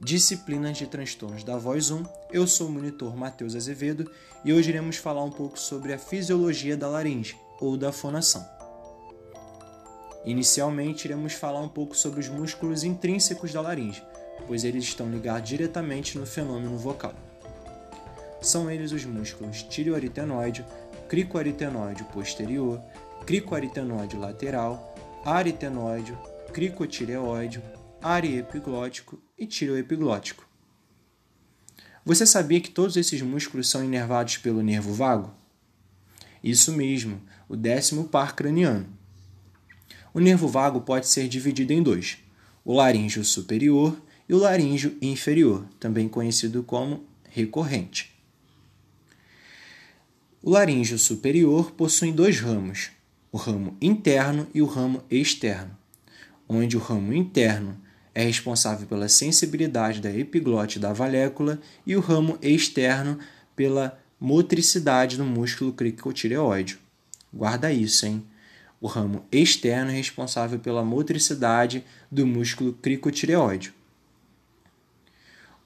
Disciplina de Transtornos da Voz 1. Eu sou o monitor Matheus Azevedo e hoje iremos falar um pouco sobre a fisiologia da laringe ou da fonação. Inicialmente, iremos falar um pouco sobre os músculos intrínsecos da laringe, pois eles estão ligados diretamente no fenômeno vocal. São eles os músculos tireoaritenoide, cricoaritenoide posterior, cricoaritenoide lateral, aritenoide, cricotireoide, ariepiglótico e tireoepiglótico. Você sabia que todos esses músculos são inervados pelo nervo vago? Isso mesmo, o décimo par craniano. O nervo vago pode ser dividido em dois: o laríngeo superior e o laríngeo inferior, também conhecido como recorrente. O laríngeo superior possui dois ramos, o ramo interno e o ramo externo, onde o ramo interno é responsável pela sensibilidade da epiglote da valécula e o ramo externo pela motricidade do músculo cricotireoide. Guarda isso, hein? O ramo externo é responsável pela motricidade do músculo cricotireoide.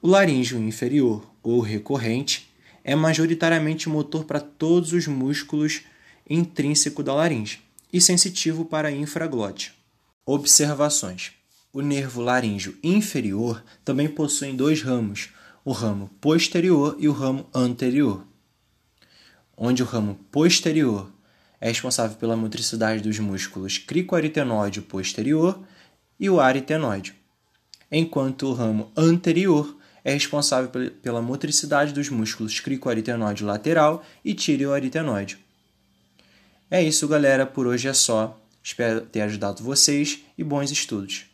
O laríngeo inferior, ou recorrente, é majoritariamente motor para todos os músculos intrínsecos da laringe e sensitivo para infraglote. Observações o nervo laríngeo inferior também possui dois ramos, o ramo posterior e o ramo anterior, onde o ramo posterior é responsável pela motricidade dos músculos cricoaritenoide posterior e o aritenoide, enquanto o ramo anterior é responsável pela motricidade dos músculos cricoaritenoide lateral e tireoaritenoide. É isso, galera. Por hoje é só. Espero ter ajudado vocês e bons estudos.